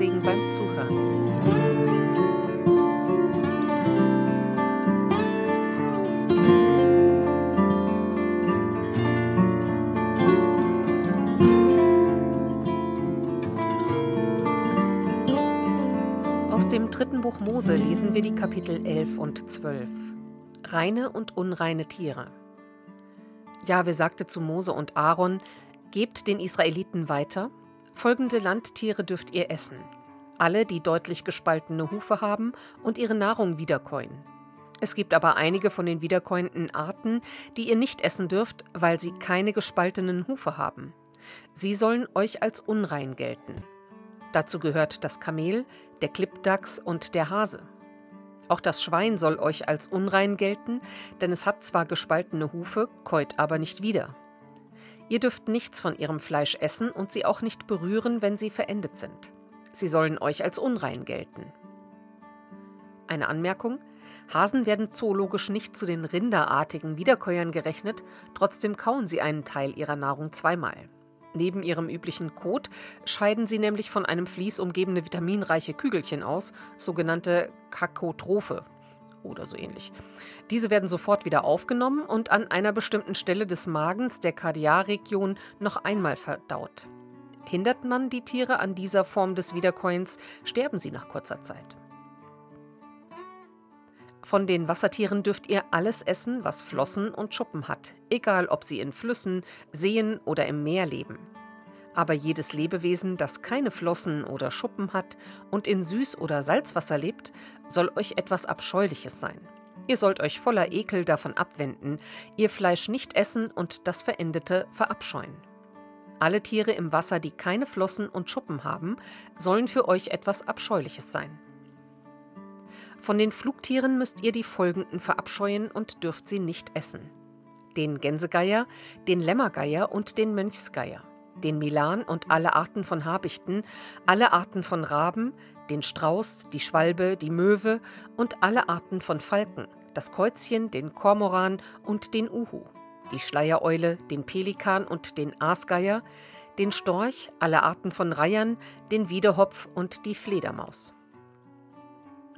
Segen beim Zuhören. dem dritten Buch Mose lesen wir die Kapitel 11 und 12. Reine und unreine Tiere. Jahwe sagte zu Mose und Aaron: Gebt den Israeliten weiter. Folgende Landtiere dürft ihr essen. Alle, die deutlich gespaltene Hufe haben und ihre Nahrung wiederkäuen. Es gibt aber einige von den wiederkäuenden Arten, die ihr nicht essen dürft, weil sie keine gespaltenen Hufe haben. Sie sollen euch als unrein gelten. Dazu gehört das Kamel, der Klippdachs und der Hase. Auch das Schwein soll euch als unrein gelten, denn es hat zwar gespaltene Hufe, käut aber nicht wieder. Ihr dürft nichts von ihrem Fleisch essen und sie auch nicht berühren, wenn sie verendet sind. Sie sollen euch als unrein gelten. Eine Anmerkung: Hasen werden zoologisch nicht zu den rinderartigen Wiederkäuern gerechnet, trotzdem kauen sie einen Teil ihrer Nahrung zweimal. Neben ihrem üblichen Kot scheiden sie nämlich von einem Vlies umgebene vitaminreiche Kügelchen aus, sogenannte Kakotrophe oder so ähnlich. Diese werden sofort wieder aufgenommen und an einer bestimmten Stelle des Magens der Kardialregion noch einmal verdaut. Hindert man die Tiere an dieser Form des Wiederkäuens, sterben sie nach kurzer Zeit. Von den Wassertieren dürft ihr alles essen, was Flossen und Schuppen hat, egal ob sie in Flüssen, Seen oder im Meer leben. Aber jedes Lebewesen, das keine Flossen oder Schuppen hat und in Süß- oder Salzwasser lebt, soll euch etwas Abscheuliches sein. Ihr sollt euch voller Ekel davon abwenden, ihr Fleisch nicht essen und das Verendete verabscheuen. Alle Tiere im Wasser, die keine Flossen und Schuppen haben, sollen für euch etwas Abscheuliches sein. Von den Flugtieren müsst ihr die folgenden verabscheuen und dürft sie nicht essen. Den Gänsegeier, den Lämmergeier und den Mönchsgeier, den Milan und alle Arten von Habichten, alle Arten von Raben, den Strauß, die Schwalbe, die Möwe und alle Arten von Falken, das Käuzchen, den Kormoran und den Uhu, die Schleiereule, den Pelikan und den Aasgeier, den Storch, alle Arten von Reihern, den Wiedehopf und die Fledermaus.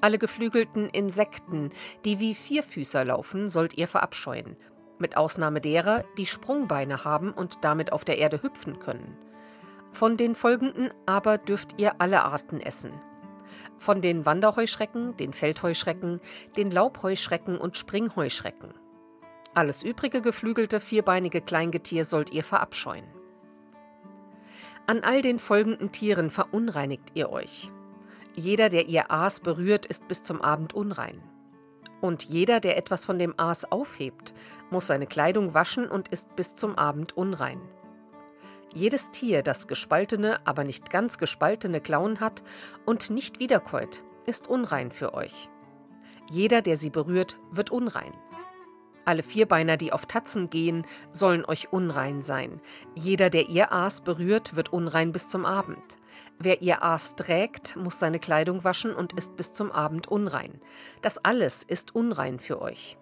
Alle geflügelten Insekten, die wie Vierfüßer laufen, sollt ihr verabscheuen, mit Ausnahme derer, die Sprungbeine haben und damit auf der Erde hüpfen können. Von den folgenden aber dürft ihr alle Arten essen. Von den Wanderheuschrecken, den Feldheuschrecken, den Laubheuschrecken und Springheuschrecken. Alles übrige geflügelte vierbeinige Kleingetier sollt ihr verabscheuen. An all den folgenden Tieren verunreinigt ihr euch. Jeder, der ihr Aas berührt, ist bis zum Abend unrein. Und jeder, der etwas von dem Aas aufhebt, muss seine Kleidung waschen und ist bis zum Abend unrein. Jedes Tier, das gespaltene, aber nicht ganz gespaltene Klauen hat und nicht wiederkäut, ist unrein für euch. Jeder, der sie berührt, wird unrein. Alle Vierbeiner, die auf Tatzen gehen, sollen euch unrein sein. Jeder, der ihr Aas berührt, wird unrein bis zum Abend. Wer ihr Aas trägt, muss seine Kleidung waschen und ist bis zum Abend unrein. Das alles ist unrein für euch.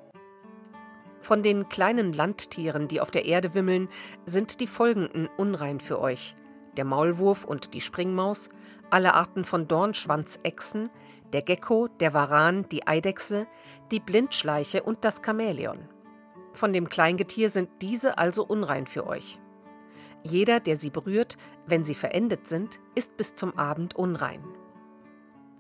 Von den kleinen Landtieren, die auf der Erde wimmeln, sind die folgenden unrein für euch. Der Maulwurf und die Springmaus, alle Arten von Dornschwanzechsen, der Gecko, der Varan, die Eidechse, die Blindschleiche und das Chamäleon. Von dem Kleingetier sind diese also unrein für euch. Jeder, der sie berührt, wenn sie verendet sind, ist bis zum Abend unrein.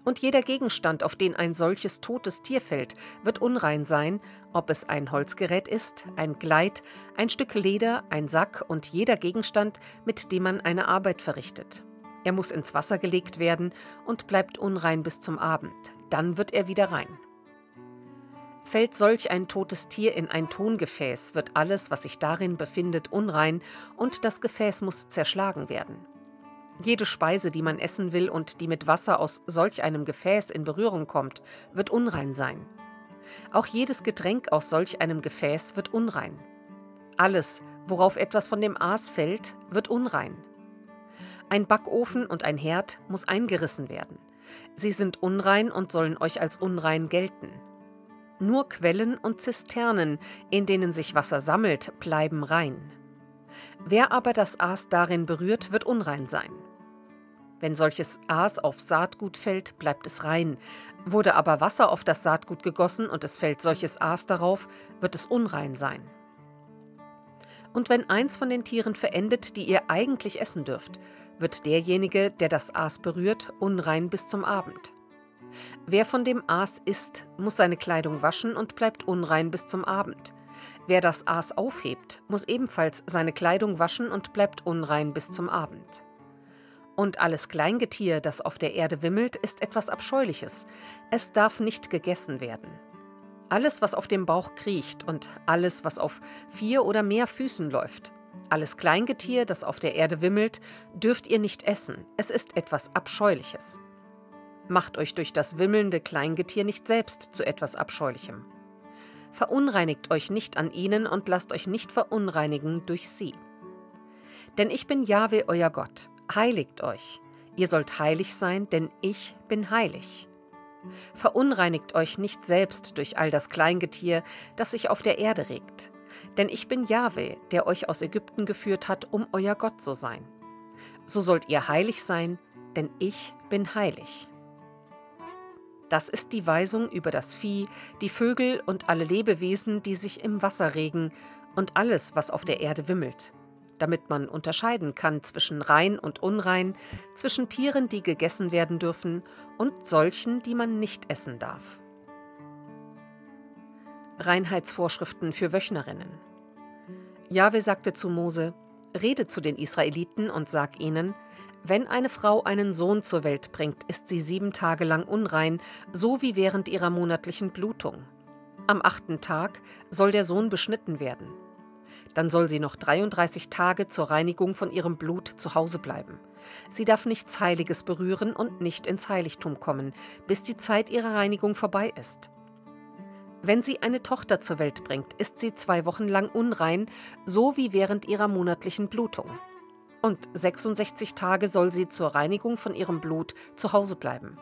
Und jeder Gegenstand, auf den ein solches totes Tier fällt, wird unrein sein, ob es ein Holzgerät ist, ein Gleit, ein Stück Leder, ein Sack und jeder Gegenstand, mit dem man eine Arbeit verrichtet. Er muss ins Wasser gelegt werden und bleibt unrein bis zum Abend. Dann wird er wieder rein. Fällt solch ein totes Tier in ein Tongefäß, wird alles, was sich darin befindet, unrein und das Gefäß muss zerschlagen werden. Jede Speise, die man essen will und die mit Wasser aus solch einem Gefäß in Berührung kommt, wird unrein sein. Auch jedes Getränk aus solch einem Gefäß wird unrein. Alles, worauf etwas von dem Aas fällt, wird unrein. Ein Backofen und ein Herd muss eingerissen werden. Sie sind unrein und sollen euch als unrein gelten. Nur Quellen und Zisternen, in denen sich Wasser sammelt, bleiben rein. Wer aber das Aas darin berührt, wird unrein sein. Wenn solches Aas auf Saatgut fällt, bleibt es rein. Wurde aber Wasser auf das Saatgut gegossen und es fällt solches Aas darauf, wird es unrein sein. Und wenn eins von den Tieren verendet, die ihr eigentlich essen dürft, wird derjenige, der das Aas berührt, unrein bis zum Abend. Wer von dem Aas isst, muss seine Kleidung waschen und bleibt unrein bis zum Abend. Wer das Aas aufhebt, muss ebenfalls seine Kleidung waschen und bleibt unrein bis zum Abend. Und alles Kleingetier, das auf der Erde wimmelt, ist etwas Abscheuliches. Es darf nicht gegessen werden. Alles, was auf dem Bauch kriecht und alles, was auf vier oder mehr Füßen läuft, alles Kleingetier, das auf der Erde wimmelt, dürft ihr nicht essen. Es ist etwas Abscheuliches. Macht euch durch das wimmelnde Kleingetier nicht selbst zu etwas Abscheulichem. Verunreinigt euch nicht an ihnen und lasst euch nicht verunreinigen durch sie. Denn ich bin Jahwe, euer Gott, heiligt euch. Ihr sollt heilig sein, denn ich bin heilig. Verunreinigt euch nicht selbst durch all das Kleingetier, das sich auf der Erde regt. Denn ich bin Jahwe, der euch aus Ägypten geführt hat, um euer Gott zu sein. So sollt ihr heilig sein, denn ich bin heilig. Das ist die Weisung über das Vieh, die Vögel und alle Lebewesen, die sich im Wasser regen, und alles, was auf der Erde wimmelt damit man unterscheiden kann zwischen rein und unrein, zwischen Tieren, die gegessen werden dürfen, und solchen, die man nicht essen darf. Reinheitsvorschriften für Wöchnerinnen. Jahwe sagte zu Mose: Rede zu den Israeliten und sag ihnen: Wenn eine Frau einen Sohn zur Welt bringt, ist sie sieben Tage lang unrein, so wie während ihrer monatlichen Blutung. Am achten Tag soll der Sohn beschnitten werden. Dann soll sie noch 33 Tage zur Reinigung von ihrem Blut zu Hause bleiben. Sie darf nichts Heiliges berühren und nicht ins Heiligtum kommen, bis die Zeit ihrer Reinigung vorbei ist. Wenn sie eine Tochter zur Welt bringt, ist sie zwei Wochen lang unrein, so wie während ihrer monatlichen Blutung. Und 66 Tage soll sie zur Reinigung von ihrem Blut zu Hause bleiben.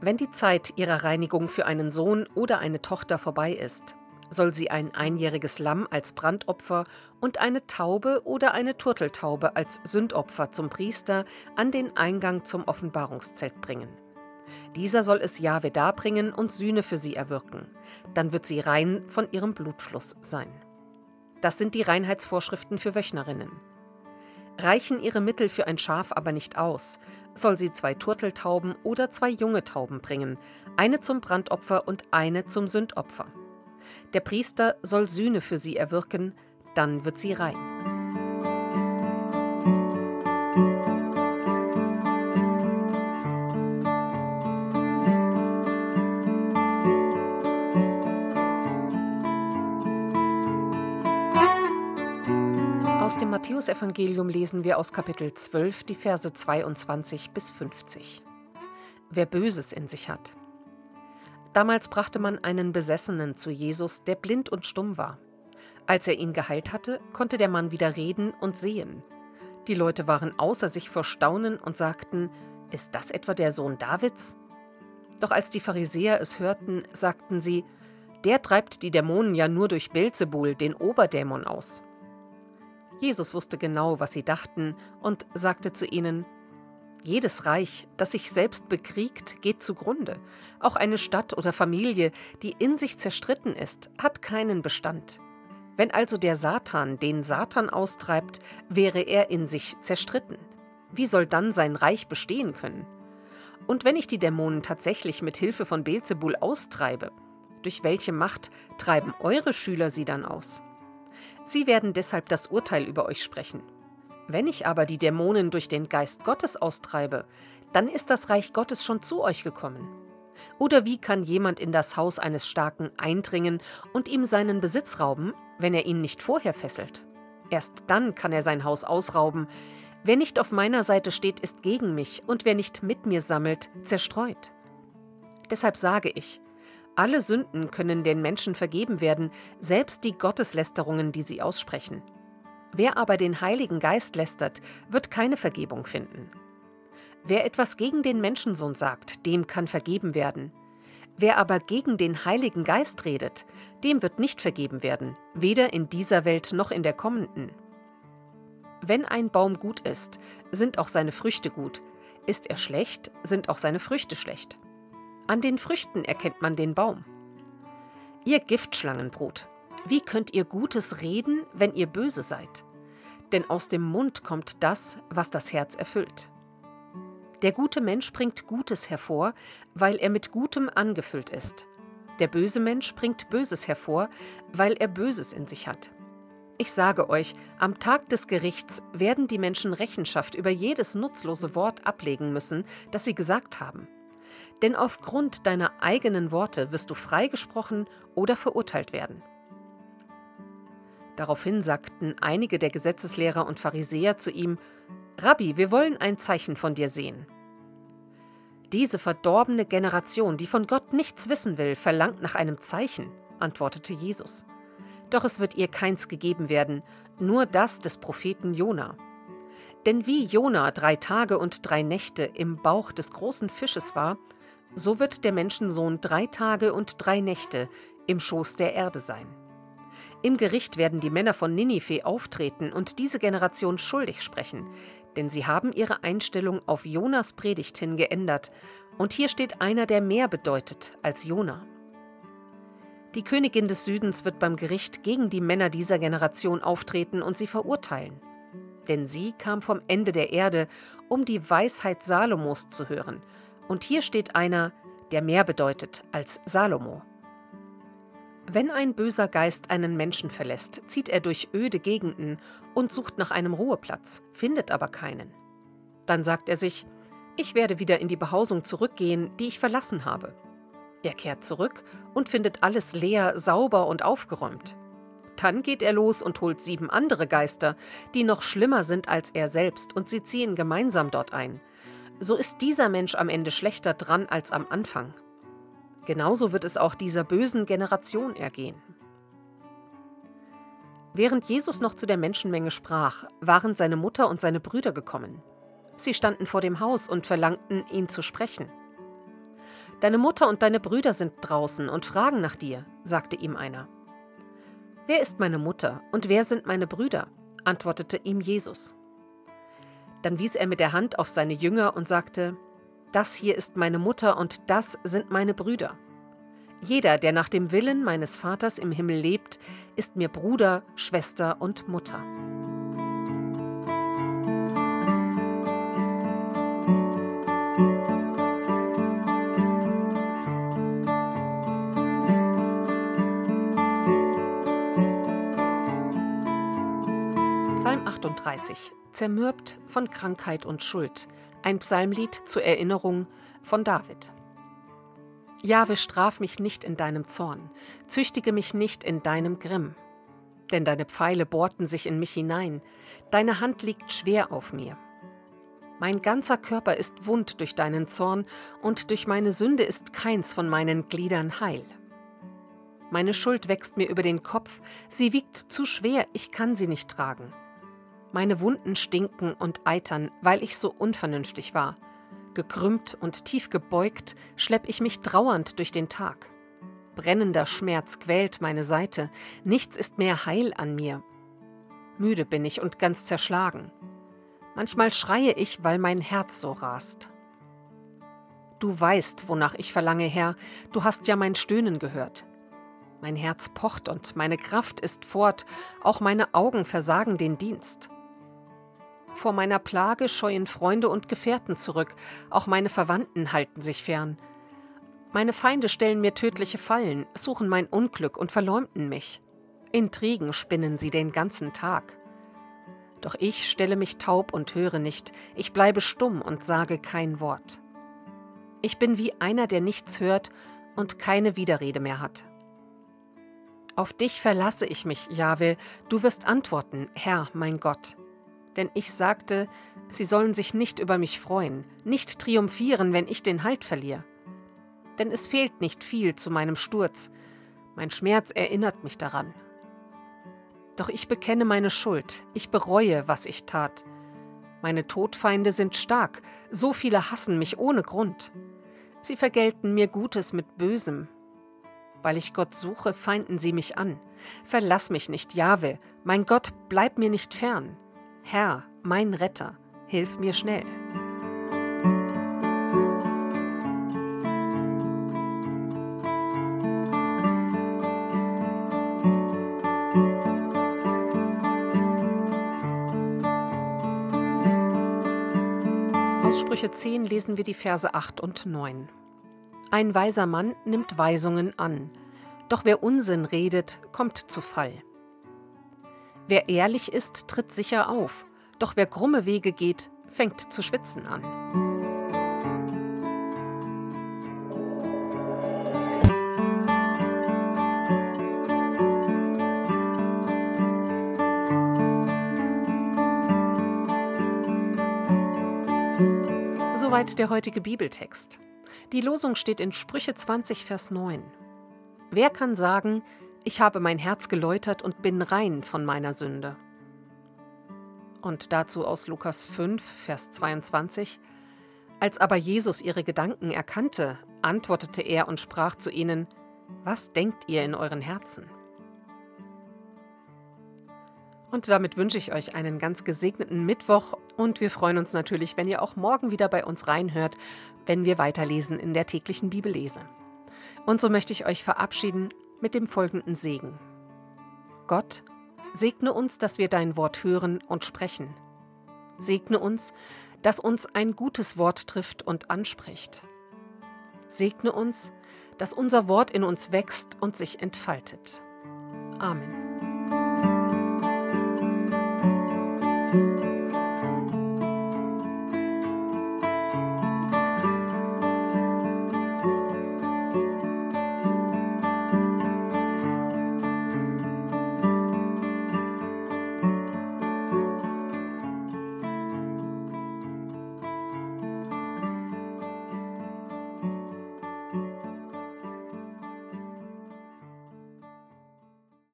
Wenn die Zeit ihrer Reinigung für einen Sohn oder eine Tochter vorbei ist, soll sie ein einjähriges Lamm als Brandopfer und eine Taube oder eine Turteltaube als Sündopfer zum Priester an den Eingang zum Offenbarungszelt bringen. Dieser soll es Jahwe darbringen und Sühne für sie erwirken. Dann wird sie rein von ihrem Blutfluss sein. Das sind die Reinheitsvorschriften für Wöchnerinnen. Reichen ihre Mittel für ein Schaf aber nicht aus, soll sie zwei Turteltauben oder zwei junge Tauben bringen, eine zum Brandopfer und eine zum Sündopfer. Der Priester soll Sühne für sie erwirken, dann wird sie rein. Matthäusevangelium lesen wir aus Kapitel 12 die Verse 22 bis 50. Wer Böses in sich hat, Damals brachte man einen Besessenen zu Jesus, der blind und stumm war. Als er ihn geheilt hatte, konnte der Mann wieder reden und sehen. Die Leute waren außer sich vor Staunen und sagten, ist das etwa der Sohn Davids? Doch als die Pharisäer es hörten, sagten sie, der treibt die Dämonen ja nur durch Belzebul, den Oberdämon, aus. Jesus wusste genau, was sie dachten, und sagte zu ihnen, jedes Reich, das sich selbst bekriegt, geht zugrunde. Auch eine Stadt oder Familie, die in sich zerstritten ist, hat keinen Bestand. Wenn also der Satan den Satan austreibt, wäre er in sich zerstritten. Wie soll dann sein Reich bestehen können? Und wenn ich die Dämonen tatsächlich mit Hilfe von Beelzebul austreibe, durch welche Macht treiben eure Schüler sie dann aus? Sie werden deshalb das Urteil über euch sprechen. Wenn ich aber die Dämonen durch den Geist Gottes austreibe, dann ist das Reich Gottes schon zu euch gekommen. Oder wie kann jemand in das Haus eines Starken eindringen und ihm seinen Besitz rauben, wenn er ihn nicht vorher fesselt? Erst dann kann er sein Haus ausrauben. Wer nicht auf meiner Seite steht, ist gegen mich, und wer nicht mit mir sammelt, zerstreut. Deshalb sage ich, alle Sünden können den Menschen vergeben werden, selbst die Gotteslästerungen, die sie aussprechen. Wer aber den Heiligen Geist lästert, wird keine Vergebung finden. Wer etwas gegen den Menschensohn sagt, dem kann vergeben werden. Wer aber gegen den Heiligen Geist redet, dem wird nicht vergeben werden, weder in dieser Welt noch in der kommenden. Wenn ein Baum gut ist, sind auch seine Früchte gut. Ist er schlecht, sind auch seine Früchte schlecht. An den Früchten erkennt man den Baum. Ihr Giftschlangenbrut, wie könnt ihr Gutes reden, wenn ihr böse seid? Denn aus dem Mund kommt das, was das Herz erfüllt. Der gute Mensch bringt Gutes hervor, weil er mit Gutem angefüllt ist. Der böse Mensch bringt Böses hervor, weil er Böses in sich hat. Ich sage euch, am Tag des Gerichts werden die Menschen Rechenschaft über jedes nutzlose Wort ablegen müssen, das sie gesagt haben. Denn aufgrund deiner eigenen Worte wirst du freigesprochen oder verurteilt werden. Daraufhin sagten einige der Gesetzeslehrer und Pharisäer zu ihm, Rabbi, wir wollen ein Zeichen von dir sehen. Diese verdorbene Generation, die von Gott nichts wissen will, verlangt nach einem Zeichen, antwortete Jesus. Doch es wird ihr keins gegeben werden, nur das des Propheten Jona. Denn wie Jona drei Tage und drei Nächte im Bauch des großen Fisches war, so wird der Menschensohn drei Tage und drei Nächte im Schoß der Erde sein. Im Gericht werden die Männer von Ninive auftreten und diese Generation schuldig sprechen, denn sie haben ihre Einstellung auf Jonas Predigt hin geändert, und hier steht einer, der mehr bedeutet als Jona. Die Königin des Südens wird beim Gericht gegen die Männer dieser Generation auftreten und sie verurteilen. Denn sie kam vom Ende der Erde, um die Weisheit Salomos zu hören, und hier steht einer, der mehr bedeutet als Salomo. Wenn ein böser Geist einen Menschen verlässt, zieht er durch öde Gegenden und sucht nach einem Ruheplatz, findet aber keinen. Dann sagt er sich, ich werde wieder in die Behausung zurückgehen, die ich verlassen habe. Er kehrt zurück und findet alles leer, sauber und aufgeräumt. Dann geht er los und holt sieben andere Geister, die noch schlimmer sind als er selbst, und sie ziehen gemeinsam dort ein. So ist dieser Mensch am Ende schlechter dran als am Anfang. Genauso wird es auch dieser bösen Generation ergehen. Während Jesus noch zu der Menschenmenge sprach, waren seine Mutter und seine Brüder gekommen. Sie standen vor dem Haus und verlangten, ihn zu sprechen. Deine Mutter und deine Brüder sind draußen und fragen nach dir, sagte ihm einer. Wer ist meine Mutter und wer sind meine Brüder? antwortete ihm Jesus. Dann wies er mit der Hand auf seine Jünger und sagte, das hier ist meine Mutter und das sind meine Brüder. Jeder, der nach dem Willen meines Vaters im Himmel lebt, ist mir Bruder, Schwester und Mutter. Psalm 38 Zermürbt von Krankheit und Schuld ein Psalmlied zur Erinnerung von David. Jahwe, straf mich nicht in deinem Zorn, züchtige mich nicht in deinem Grimm. Denn deine Pfeile bohrten sich in mich hinein, deine Hand liegt schwer auf mir. Mein ganzer Körper ist wund durch deinen Zorn, und durch meine Sünde ist keins von meinen Gliedern heil. Meine Schuld wächst mir über den Kopf, sie wiegt zu schwer, ich kann sie nicht tragen. Meine Wunden stinken und eitern, weil ich so unvernünftig war. Gekrümmt und tief gebeugt schlepp ich mich trauernd durch den Tag. Brennender Schmerz quält meine Seite, nichts ist mehr heil an mir. Müde bin ich und ganz zerschlagen. Manchmal schreie ich, weil mein Herz so rast. Du weißt, wonach ich verlange, Herr, du hast ja mein Stöhnen gehört. Mein Herz pocht und meine Kraft ist fort, auch meine Augen versagen den Dienst. Vor meiner Plage scheuen Freunde und Gefährten zurück, auch meine Verwandten halten sich fern. Meine Feinde stellen mir tödliche Fallen, suchen mein Unglück und verleumden mich. Intrigen spinnen sie den ganzen Tag. Doch ich stelle mich taub und höre nicht, ich bleibe stumm und sage kein Wort. Ich bin wie einer, der nichts hört und keine Widerrede mehr hat. Auf dich verlasse ich mich, Jahwe, du wirst antworten, Herr, mein Gott denn ich sagte, sie sollen sich nicht über mich freuen, nicht triumphieren, wenn ich den Halt verliere. Denn es fehlt nicht viel zu meinem Sturz, mein Schmerz erinnert mich daran. Doch ich bekenne meine Schuld, ich bereue, was ich tat. Meine Todfeinde sind stark, so viele hassen mich ohne Grund. Sie vergelten mir Gutes mit Bösem. Weil ich Gott suche, feinden sie mich an. Verlass mich nicht, Jahwe, mein Gott, bleib mir nicht fern. Herr, mein Retter, hilf mir schnell. Aus Sprüche 10 lesen wir die Verse 8 und 9. Ein weiser Mann nimmt Weisungen an, doch wer Unsinn redet, kommt zu Fall. Wer ehrlich ist, tritt sicher auf, doch wer krumme Wege geht, fängt zu schwitzen an. Soweit der heutige Bibeltext. Die Losung steht in Sprüche 20, Vers 9. Wer kann sagen, ich habe mein Herz geläutert und bin rein von meiner Sünde? Und dazu aus Lukas 5, Vers 22. Als aber Jesus ihre Gedanken erkannte, antwortete er und sprach zu ihnen, Was denkt ihr in euren Herzen? Und damit wünsche ich euch einen ganz gesegneten Mittwoch und wir freuen uns natürlich, wenn ihr auch morgen wieder bei uns reinhört, wenn wir weiterlesen in der täglichen Bibellese. Und so möchte ich euch verabschieden mit dem folgenden Segen. Gott, segne uns, dass wir dein Wort hören und sprechen. Segne uns, dass uns ein gutes Wort trifft und anspricht. Segne uns, dass unser Wort in uns wächst und sich entfaltet. Amen.